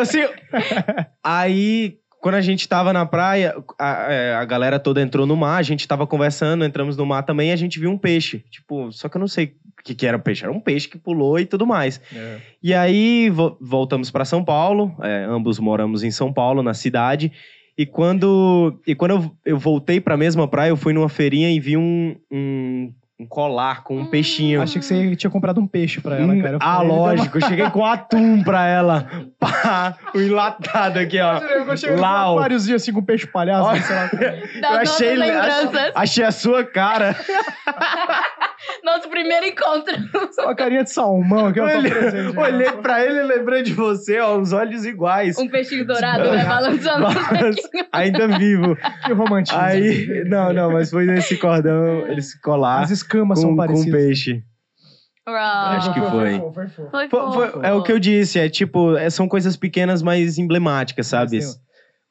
assim, aí, quando a gente tava na praia, a, é, a galera toda entrou no mar, a gente tava conversando, entramos no mar também e a gente viu um peixe. Tipo, só que eu não sei o que, que era o peixe. Era um peixe que pulou e tudo mais. É. E aí, vo- voltamos pra São Paulo, é, ambos moramos em São Paulo, na cidade. E quando, e quando eu, eu voltei pra mesma praia, eu fui numa feirinha e vi um, um, um colar com um Hum. peixinho. Achei que você tinha comprado um peixe pra ela, Hum, cara. Eu ah, falei, lógico. Eu cheguei com atum pra ela. Pá, o enlatado aqui, ó. Eu cheguei com um Lau. aquáriozinho assim com peixe palhaço, Ó. sei lá. Eu achei, achei a sua cara. Nosso primeiro encontro. Só uma carinha de salmão ó, pra Olhei, presente. né? olhei pra ele e lembrei de você, ó, os olhos iguais. Um peixinho dourado, né? Balançando bequinhos. ainda vivo. Que romantismo. Aí, não, não, mas foi nesse cordão, eles colar As escamas com, são com parecidas. peixe. Foi Acho que foi. Foi, foi, foi. Foi, Foi- foi- fofo. é o que eu disse, é tipo, é- são coisas pequenas, mas emblemáticas, sabe? Mas tem-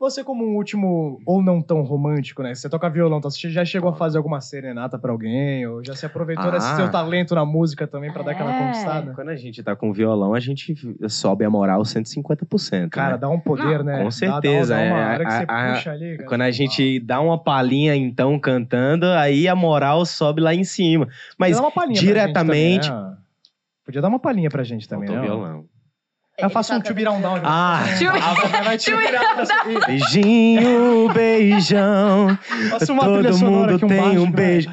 Você, como um último, ou não tão romântico, né? Você toca violão, tá? você já chegou a fazer alguma serenata pra alguém? Ou já se aproveitou Ah. desse seu talento na música também pra dar aquela É. conquistada? Quando a gente tá com violão, a gente sobe a moral 150%. Cara, né? dá um poder, Não, né? com certeza, Dá, dá uma é, hora que você a- puxa ali, cara. Quando a gente dá uma palhinha, então, cantando, aí a moral sobe lá em cima. Mas Podia dar uma palhinha pra diretamente- gente também, né? Podia dar uma palhinha pra gente também, faltou né? violão. Eu faço um beat down. Ah, Ah, beijinho, beijão. Faça uma Todo mundo aqui, um tem baixo, um vai. beijo.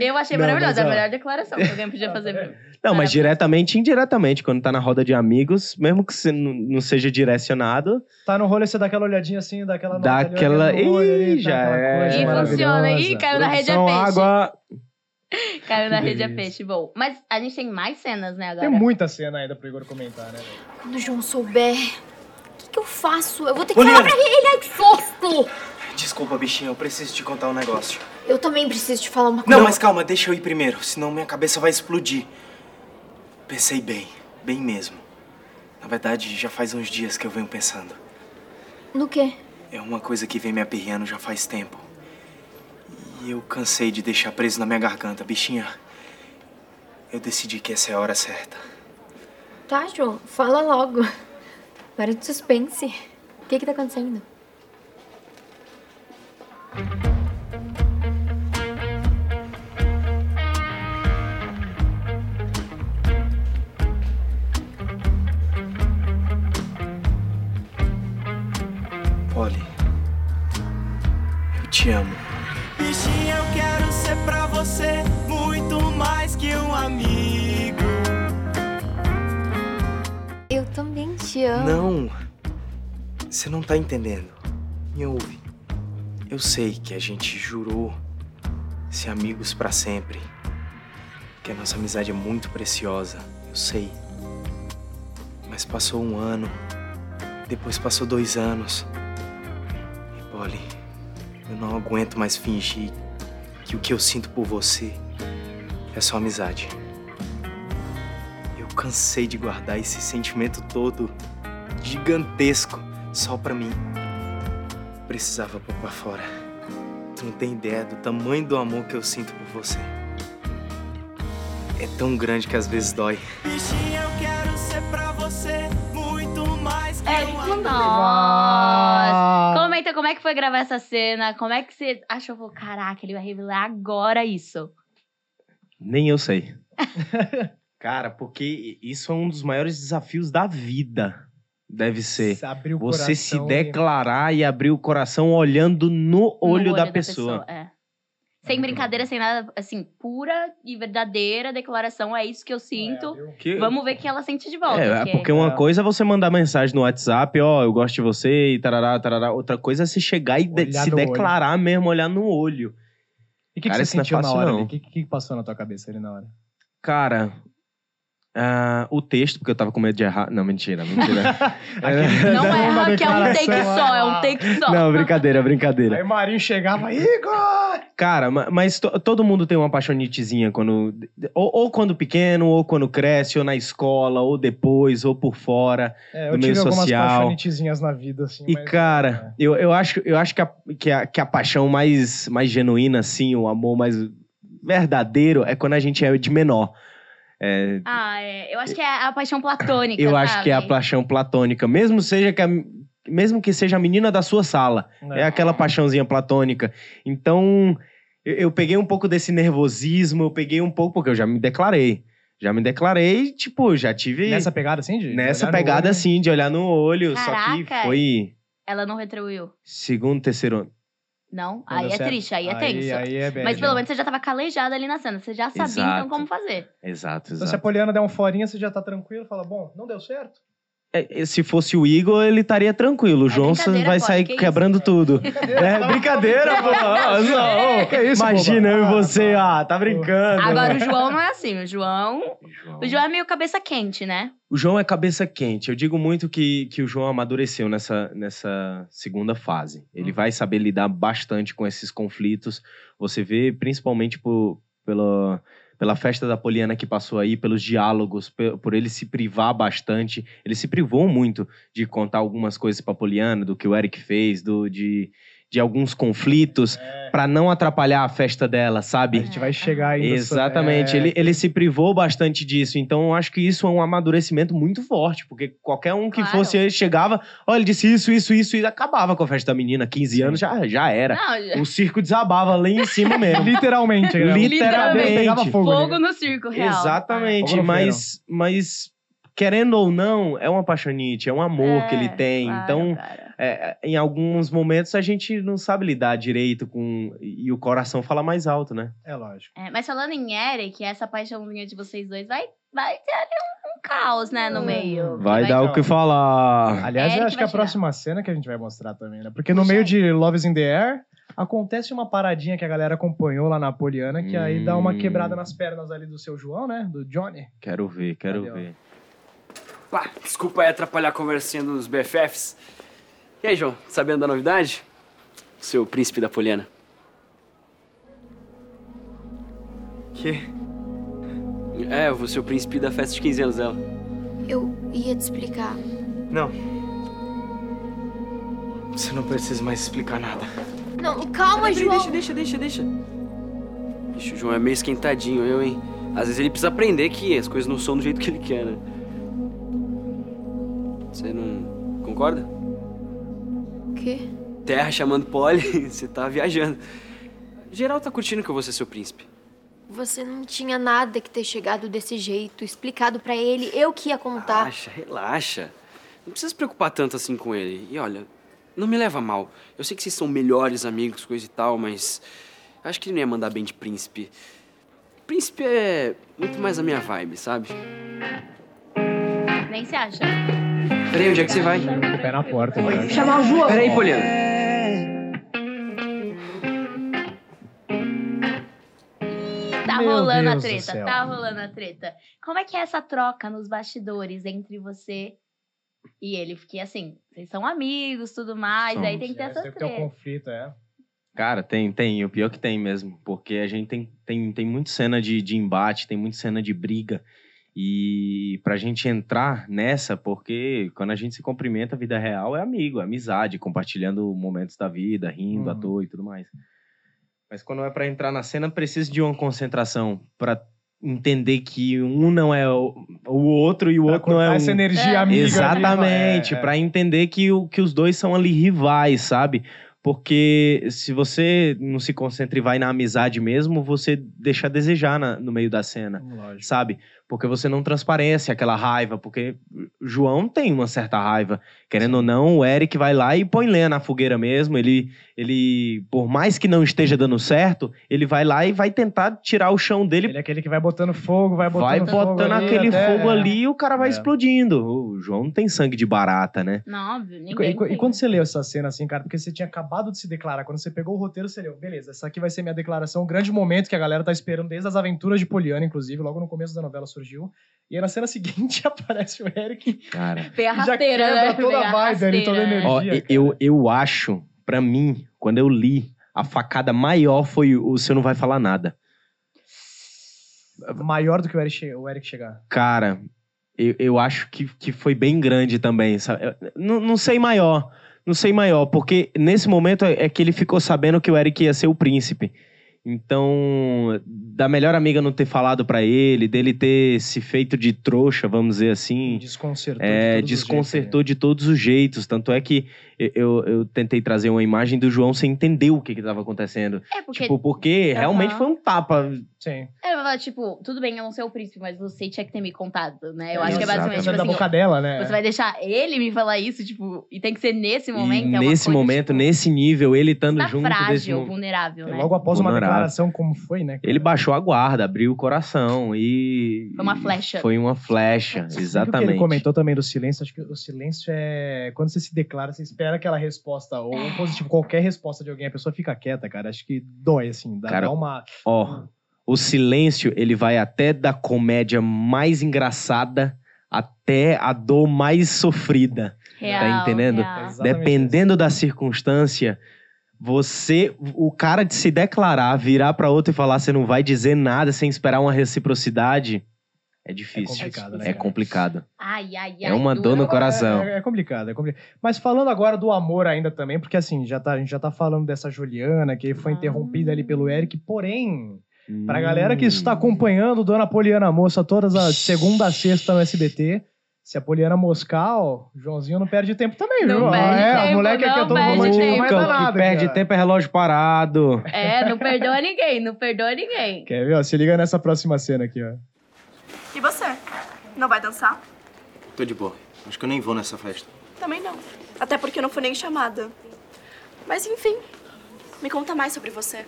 Eu achei Não, maravilhosa, mas, é a melhor declaração que alguém podia fazer. pra mim. Não, mas diretamente e indiretamente, quando tá na roda de amigos, mesmo que você não seja direcionado, Tá no rolê, você dá aquela olhadinha assim, dá aquela dá aquela. Ih, tá já é. coisa E funciona. Ih, caiu na rede é peixe. água. Caiu na rede é delícia. peixe, bom. Mas a gente tem mais cenas, né, agora? Tem muita cena ainda pro Igor comentar, né? Quando o João souber, o que, que eu faço? Eu vou ter que Poliana. falar pra ele. Ai, que susto! Desculpa, bichinho, eu preciso te contar um negócio. Eu também preciso te falar uma coisa. Não, mas calma, deixa eu ir primeiro, senão minha cabeça vai explodir. Pensei bem, bem mesmo. Na verdade, já faz uns dias que eu venho pensando. No quê? É uma coisa que vem me aperreando já faz tempo. E eu cansei de deixar preso na minha garganta, bichinha. Eu decidi que essa é a hora certa. Tá, João, fala logo. Para de suspense. O que que tá acontecendo? Polly, eu te amo. Bichinha, eu quero ser pra você muito mais que um amigo. Eu também te amo. Não, você não tá entendendo. Me ouve. Eu sei que a gente jurou ser amigos pra sempre. Que a nossa amizade é muito preciosa. Eu sei. Mas passou um ano. Depois passou dois anos. E, Polly, eu não aguento mais fingir que o que eu sinto por você é só amizade. Eu cansei de guardar esse sentimento todo gigantesco só pra mim. Precisava pôr pra fora. Tu não tem ideia do tamanho do amor que eu sinto por você. É tão grande que às vezes dói. Bichinha, eu quero ser pra você muito mais que É, um nossa. Como é que foi gravar essa cena, como é que você achou, falou, caraca, ele vai revelar agora isso. Nem eu sei. Cara, porque isso é um dos maiores desafios da vida. Deve ser. O Você se coração e- declarar e abrir o coração olhando no olho, No da, pessoa. é. Sem brincadeira, sem nada, assim, pura e verdadeira declaração, é isso que eu sinto. É. Que- Vamos ver o que ela sente de volta. É, é porque- porque uma É. coisa é você mandar mensagem no WhatsApp, ó, eu gosto de você e tarará, tarará. Outra coisa é você chegar e de- se no olho. declarar mesmo, olhar no olho. E o que, que você é sentiu na fácil, hora? não. ali? O que, que passou na tua cabeça ali na hora? Cara, ah, o texto, porque eu tava com medo de errar. Não, mentira, mentira. Não é Uma hack, é um take declaração, só, é um take só. Não, brincadeira, brincadeira. Aí o Marinho chegava, Igor! Cara, ma- mas to- todo mundo tem uma apaixonitezinha quando. Ou, ou quando pequeno, ou quando cresce, ou na escola, ou depois, ou por fora. É, Do eu meio tive algumas social. paixonitezinhas na vida, assim. E, mas- cara, eu, eu acho, eu acho que, a, que, a, que a paixão mais, mais genuína, assim, o amor mais verdadeiro é quando a gente é de menor. É, Ah, é. Eu acho que é a paixão platônica. eu acho que é a sabe? paixão platônica. Mesmo, seja que a- mesmo que seja a menina da sua sala. É aquela paixãozinha platônica. Então, eu, eu peguei um pouco desse nervosismo, eu peguei um pouco, porque eu já me declarei. Já me declarei, tipo, já tive Nessa nessa, pegada, assim, de no pegada olho? assim, de olhar no olho. Só que Caraca. foi Ela não retribuiu. segundo, terceiro ano. Não? Não aí é certo. triste, aí é Aí, tenso. aí é bad, Mas pelo né? menos você já tava calejada ali na cena. Você já sabia então Exato. como fazer. Exato, Então, se a exato. Poliana der um forinha, você já tá tranquilo, fala, bom, não deu certo? É, Se fosse o Igor, ele estaria tranquilo. O É João brincadeira, vai pode, sair que isso, quebrando velho? tudo. Brincadeira, É brincadeira, pô. Não, Que isso, Imagina eu e você, ah, tá brincando. Agora o João não é assim. O João. João. O João é meio cabeça quente, né? O João é cabeça quente. Eu digo muito que, que o João amadureceu nessa, nessa segunda fase. Ele Hum. vai saber lidar bastante com esses conflitos. Você vê, principalmente por, pela, pela festa da Poliana que passou aí, pelos diálogos, por ele se privar bastante. Ele se privou muito de contar algumas coisas pra Poliana, do que o Eric fez, do, de, de alguns conflitos, pra não atrapalhar a festa dela, A sabe? gente vai chegar ainda. Exatamente, É, ele, ele se privou bastante disso, então eu acho que isso é um amadurecimento muito forte, porque qualquer um que Claro. fosse ele chegava, olha, ele disse isso, isso, isso, e acabava com a festa da menina, 15 Sim. anos já, já era. Não, O circo desabava lá em cima mesmo. Literalmente. né? Literalmente. Pegava fogo. fogo no circo, real. Exatamente, no mas, mas querendo ou não, é uma paixonite, é um amor É, que ele tem, claro, então cara. É, em alguns momentos a gente não sabe lidar direito com, e o coração fala mais alto, né? É lógico. É, mas falando em Eric, essa paixãozinha de vocês dois vai, vai ter ali um, um caos, né, no Hum. meio. que Vai dar o que falar. Aliás, eu Eric acho que vai a próxima cena que a gente vai mostrar também, né? Porque no Puxa meio de Loves in the Air, acontece uma paradinha que a galera acompanhou lá na Poliana, que aí dá uma Hum. quebrada nas pernas ali do seu João, né? Do Johnny. Quero ver, quero Cadê, ver. Ah, desculpa aí atrapalhar a conversinha dos BFFs. E aí, João, sabendo da novidade? Seu príncipe da Poliana. Que? É, eu vou ser o príncipe da festa de 15 anos dela. Eu ia te explicar. Não. Você não precisa mais explicar nada. Não, calma, Peraí, João. Deixa, deixa, deixa, deixa. Ixi, o João é meio esquentadinho, eu, hein? Às vezes ele precisa aprender que as coisas não são do jeito que ele quer, né? Você não concorda? O quê? Terra chamando Polly, você tá viajando. Geral tá curtindo que eu vou ser seu príncipe. Você não tinha nada que ter chegado desse jeito, explicado pra ele, eu que ia contar. Relaxa, relaxa. Não precisa se preocupar tanto assim com ele. E olha, não me leva a mal. Eu sei que vocês são melhores amigos, coisa e tal, mas acho que ele não ia mandar bem de príncipe. Príncipe é muito mais a minha vibe, sabe? Nem se acha. Peraí, onde é que você vai? Pé na porta? Chamar o João. Peraí, Poliana. Tá Meu rolando Deus a treta, tá rolando a treta. Como é que é essa troca nos bastidores entre você e ele? Porque assim, vocês são amigos, tudo mais, aí tem que ter É, essa tem que ter um treta. conflito, é. Cara, tem, tem. O pior que tem mesmo. Porque a gente tem, tem, tem muita cena de, de embate, tem muita cena de briga. E pra gente entrar nessa, porque quando a gente se cumprimenta, a vida real é amigo, é amizade, compartilhando momentos da vida, rindo à Uhum. toa e tudo mais. Mas quando é pra entrar na cena, precisa de uma concentração pra entender que um não é o, o outro e o Pra outro não é cortar um. essa energia É. amiga. Exatamente, é, é. pra entender que, o, que os dois são ali rivais, sabe? Porque se você não se concentra e vai na amizade mesmo, você deixa a desejar na- no meio da cena, Lógico. sabe? Porque você não transparece aquela raiva, porque o João tem uma certa raiva. Querendo ou não, o Eric vai lá e põe lenha na fogueira mesmo. Ele, ele, por mais que não esteja dando certo, ele vai lá e vai tentar tirar o chão dele Ele é aquele que vai botando fogo, vai botando vai fogo botando ali aquele até- fogo ali e o cara vai É. explodindo. O João não tem sangue de barata, né? Não, óbvio, E, ninguém e- e quando você leu essa cena, assim, cara, porque você tinha acabado de se declarar, quando você pegou o roteiro, você leu, beleza, essa aqui vai ser minha declaração, um grande momento que a galera tá esperando desde as aventuras de Poliana, inclusive, logo no começo da novela surgiu. E aí na cena seguinte aparece o Eric Cara. Veio a e já rasteira, quebra né? toda a vibe ali, toda a rasteira. energia. Ó, eu, eu acho, pra mim, quando eu li, a facada maior foi o Você Não Vai Falar Nada. Maior do que o Eric, che- o Eric chegar. Cara, eu, eu acho que, que foi bem grande também. Sabe? Eu- Não, não sei maior. Não sei maior, porque nesse momento é é que ele ficou sabendo que o Eric ia ser o príncipe. Então, da melhor amiga não ter falado pra ele, dele ter se feito de trouxa, vamos dizer assim. Desconcertou. de É, os desconcertou jeitos, de todos os jeitos. Tanto é que eu, eu tentei trazer uma imagem do João sem entender o que estava acontecendo. É porque Tipo, porque realmente Aham. foi um tapa Sim. Ele vai falar, tipo, tudo bem, eu não sei o príncipe, mas você tinha que ter me contado, né? Eu acho que é basicamente, tipo da assim, boca dela, né? você vai deixar ele me falar isso, tipo, e tem que ser nesse momento. e é uma nesse coisa, momento, tipo, nesse nível, ele estando tá junto desse frágil, momento. vulnerável, né? Logo após uma Vulnerável. declaração como foi, né? Ele baixou a guarda, abriu o coração e. Foi uma flecha. Foi uma flecha, Sabe o que exatamente. ele comentou também do silêncio? Acho que o silêncio é. Quando você se declara, você espera aquela resposta, ou um positivo, qualquer resposta de alguém, a pessoa fica quieta, cara. Acho que dói, assim. Dá, Cara, dá uma. Ó, o silêncio, ele vai até da comédia mais engraçada até a dor mais sofrida. Real, tá entendendo? real. Dependendo da circunstância, você, o cara de se declarar, virar pra outro e falar você não vai dizer nada sem esperar uma reciprocidade, é difícil. É complicado, né, É complicado. Ai, ai, ai. É uma dor no coração. É, é complicado, é complicado. Mas falando agora do amor ainda também, porque assim, já tá, a gente já tá falando dessa Juliana, que foi Ah. interrompida ali pelo Eric, porém, pra Hum. galera que está acompanhando Dona Poliana Moça todas as segunda a sexta no SBT, se a Poliana moscar, ó, o Joãozinho não perde tempo também, Não viu? perde é, tempo, o moleque aqui é não todo romântico, tempo. mas Nunca, dá o que perde cara. tempo é relógio parado. É, não perdoa ninguém, não perdoa ninguém. Quer ver? ó? Se liga nessa próxima cena aqui, ó. E você? Não vai dançar? Tô de boa. Acho que eu nem vou nessa festa. Também não. Até porque eu não fui nem chamada. Mas enfim, me conta mais sobre você.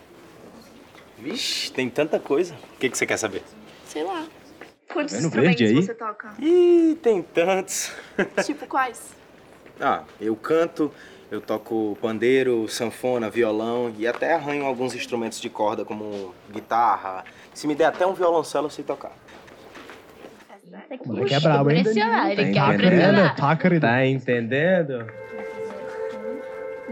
Vixe, tem tanta coisa. O que, que você quer saber? Sei lá. Quantos vendo instrumentos verde aí? você toca? Ih, tem tantos. tipo quais? Ah, eu canto, eu toco pandeiro, sanfona, violão e até arranho alguns instrumentos de corda como guitarra. Se me der até um violoncelo, eu sei tocar. Eita, que moleque é brabo, hein? Impressionar, ele Tá quer entendendo? impressionar. Tá, querido. Tá entendendo?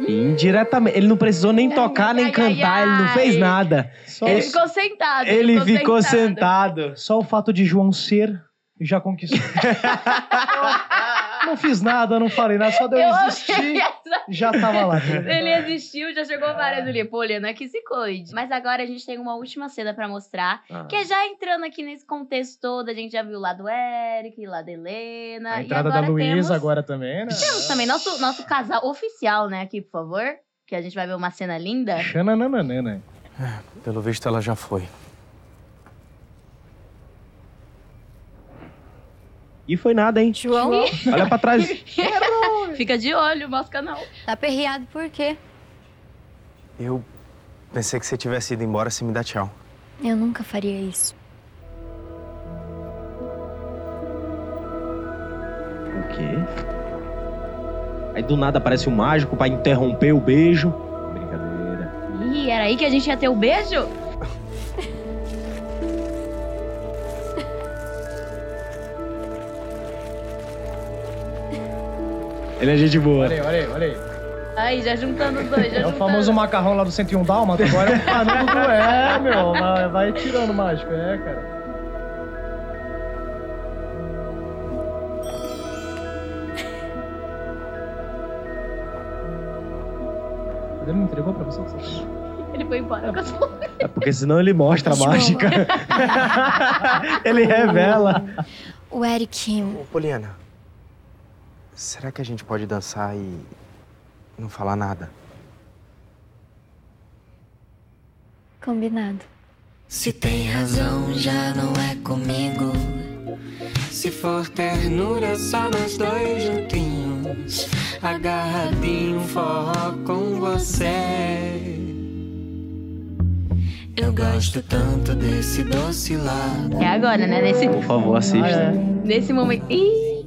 Indiretamente. Ele não precisou nem Ai, tocar, nem ai, cantar, ai, ele não fez ai. nada. Só, Ele ficou sentado. Ele ficou sentado. sentado. só o fato de João ser já conquistou. não fiz nada, não falei nada, só deu Eu existir. essa- Já tava lá. Ele existiu, já chegou várias ali. Pô, Liana, que se cuide. Mas agora a gente tem uma última cena pra mostrar. Ah. Que é já entrando aqui nesse contexto todo, a gente já viu lá do Eric, lá da Helena. A e entrada da Luísa temos, agora também, né? Temos também nosso, nosso casal oficial, né, aqui, por favor. Que a gente vai ver uma cena linda. Xananana. Pelo visto, ela já foi. E foi nada, hein? João, Olha pra trás. Fica de olho, nosso canal. tá perreado por quê? Eu pensei que você tivesse ido embora sem me dar tchau. Eu nunca faria isso. O quê? Aí do nada aparece um mágico pra interromper o beijo. Brincadeira. Ih, era aí que a gente ia ter o beijo? Ele é gente boa. Olha aí, olha aí, olha aí. Aí, já juntando os dois, já É o juntando. famoso macarrão lá do 101 Dálmata, agora é o canudo do... É, meu, vai, vai tirando mágico, é, cara. Ele não entregou pra você? Ele foi embora com as flores. É porque senão ele mostra a mágica. ele revela. O Eric, Ô, Poliana, será que a gente pode dançar e não falar nada? combinado. Se tem razão, já não é comigo. Se for ternura, só nós dois juntinhos. Agarradinho, forró com você. Eu gosto tanto desse doce lado. É agora, né? Nesse, Por favor, assista. Ah, é. nesse momento. Ih.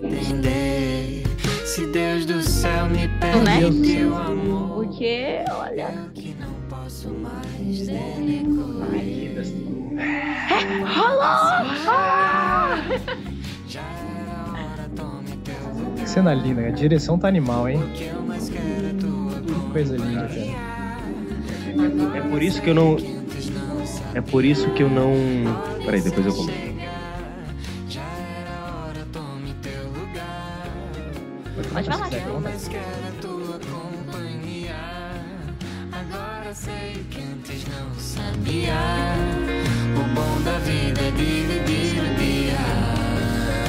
Se Deus do céu me né? pede teu amor. Porque, olha. Que não posso mais. Rolou! Que cena linda, a direção tá animal, hein? O eu é Que coisa linda, cara. É por isso que eu não. É por isso que eu não. Peraí, depois eu comento. Pode falar. Lá. Mas quero a tua companhia. Agora sei que antes não sabia. O bom da vida é dividir o dia.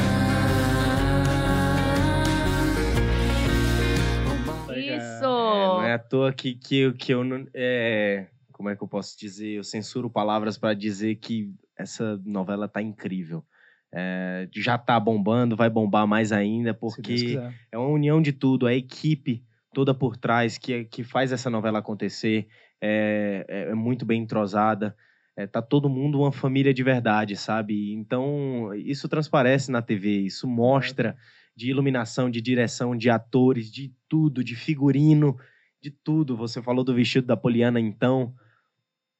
O bom Isso! Não é à toa que, que, eu- que eu não. É. como é que eu posso dizer? Eu censuro palavras para dizer que essa novela tá incrível. É, já tá bombando, vai bombar mais ainda, porque é uma união de tudo, a equipe toda por trás que, que faz essa novela acontecer é, é- é muito bem entrosada. É, tá todo mundo uma família de verdade, sabe? Então, isso transparece na TV, isso mostra de iluminação, de direção, de atores, de tudo, de figurino, de tudo. Você falou do vestido da Poliana, então.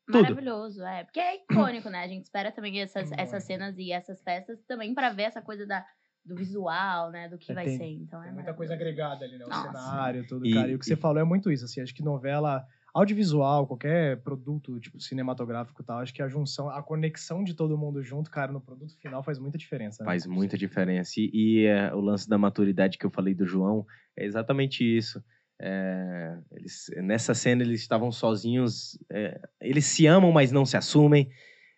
Tudo. Maravilhoso, é. Porque é icônico, né? A gente espera também essas, Muito. essas cenas e essas festas também pra ver essa coisa da, do visual, né? Do que É, vai tem- ser. Então é Tem muita coisa agregada ali, né? O Nossa. cenário, tudo, E- cara. E o que você e- falou é muito isso, assim. Acho que novela, audiovisual, qualquer produto, tipo, cinematográfico e tal, acho que a junção, a conexão de todo mundo junto, cara, no produto final faz muita diferença, né? Faz muita diferença. E, e, é, o lance da maturidade que eu falei do João é exatamente isso. É, eles, nessa cena eles estavam sozinhos. é, eles se amam, mas não se assumem.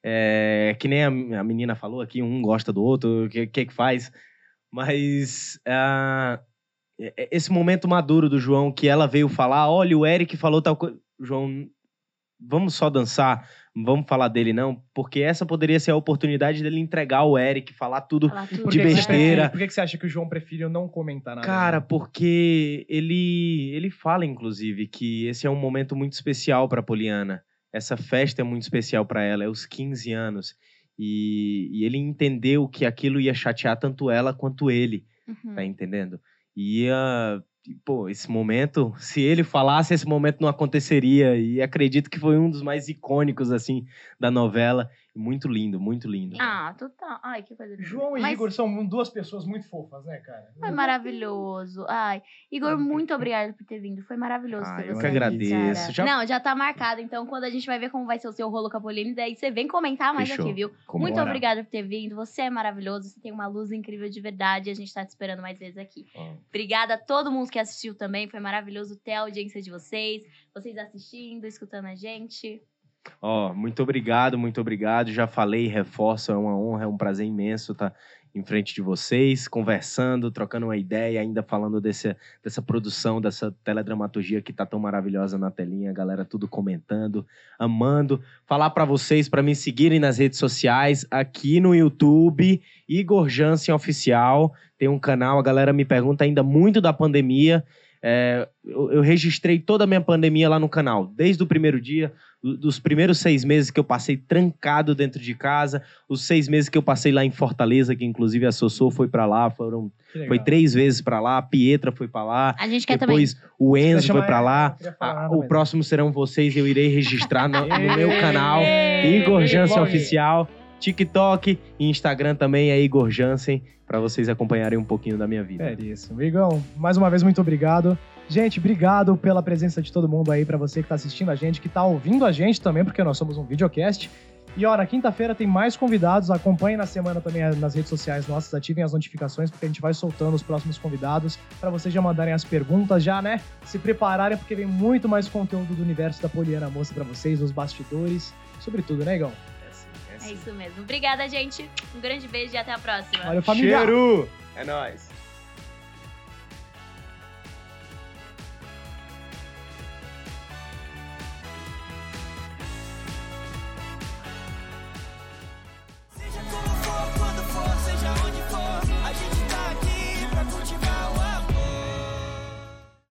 É, que nem a, a menina falou aqui, um gosta do outro, o que, que que faz. Mas é- é esse momento maduro do João, que ela veio falar, olha, o Eric falou tal coisa. João, vamos só dançar, não vamos falar dele não, porque essa poderia ser a oportunidade dele entregar o Eric, falar tudo Falar tudo. De besteira. Por que você acha que o João prefere não comentar nada? Cara, né? porque ele ele fala inclusive que esse é um momento muito especial para Poliana. Essa festa é muito especial para ela, é os 15 anos. E, e ele entendeu que aquilo ia chatear tanto ela quanto ele, Uhum. tá entendendo? E ia, e, pô, esse momento, se ele falasse, esse momento não aconteceria. E acredito que foi um dos mais icônicos assim da novela. Muito lindo, muito lindo. Ah, total. Ai, que coisa linda. João e Mas Igor são duas pessoas muito fofas, né, cara? Foi maravilhoso. Ai, Igor, muito obrigada por ter vindo. Foi maravilhoso Ah, ter eu você que aqui, agradeço. Já- Não, já tá marcado. Então, quando a gente vai ver como vai ser o seu rolo com a Pauline, daí você vem comentar mais Fechou. aqui, viu? Como muito bora. obrigada por ter vindo. Você é maravilhoso. Você tem uma luz incrível de verdade. E a gente tá te esperando mais vezes aqui. Obrigada a todo mundo que assistiu também. Foi maravilhoso ter a audiência de vocês. Vocês assistindo, escutando a gente. Ó, muito obrigado, muito obrigado. Já falei, reforço, é uma honra, é um prazer imenso estar em frente de vocês, conversando, trocando uma ideia, ainda falando desse, dessa produção, dessa teledramaturgia que tá tão maravilhosa na telinha, galera tudo comentando, amando. Falar para vocês para me seguirem nas redes sociais, aqui no YouTube, Igor Jansen Oficial, tem um canal, a galera me pergunta ainda muito da pandemia. É, eu, eu registrei toda a minha pandemia lá no canal, desde o primeiro dia, do- dos primeiros seis meses que eu passei trancado dentro de casa, os seis meses que eu passei lá em Fortaleza, que inclusive a Sossô foi pra lá, foram, foi três vezes pra lá, a Pietra foi pra lá, A gente quer depois o Quer Enzo foi pra ela? lá, Não queria falar a- nada, o próximo serão vocês, eu irei registrar no, no meu canal, Igor Jansen. Oficial, TikTok e Instagram também é Igor Jansen, pra vocês acompanharem um pouquinho da minha vida. É isso. Igão, mais uma vez, muito obrigado. Gente, obrigado pela presença de todo mundo aí, pra você que tá assistindo a gente, que tá ouvindo a gente também, porque nós somos um videocast. E na quinta-feira tem mais convidados. Acompanhem na semana também nas redes sociais nossas, ativem as notificações, porque a gente vai soltando os próximos convidados pra vocês já mandarem as perguntas, já, né? Se prepararem, porque vem muito mais conteúdo do universo da Poliana Moça pra vocês, nos bastidores, sobretudo, né, Igão? É isso mesmo. Obrigada, gente. Um grande beijo e até a próxima. Valeu, família! Cheiro! É nóis!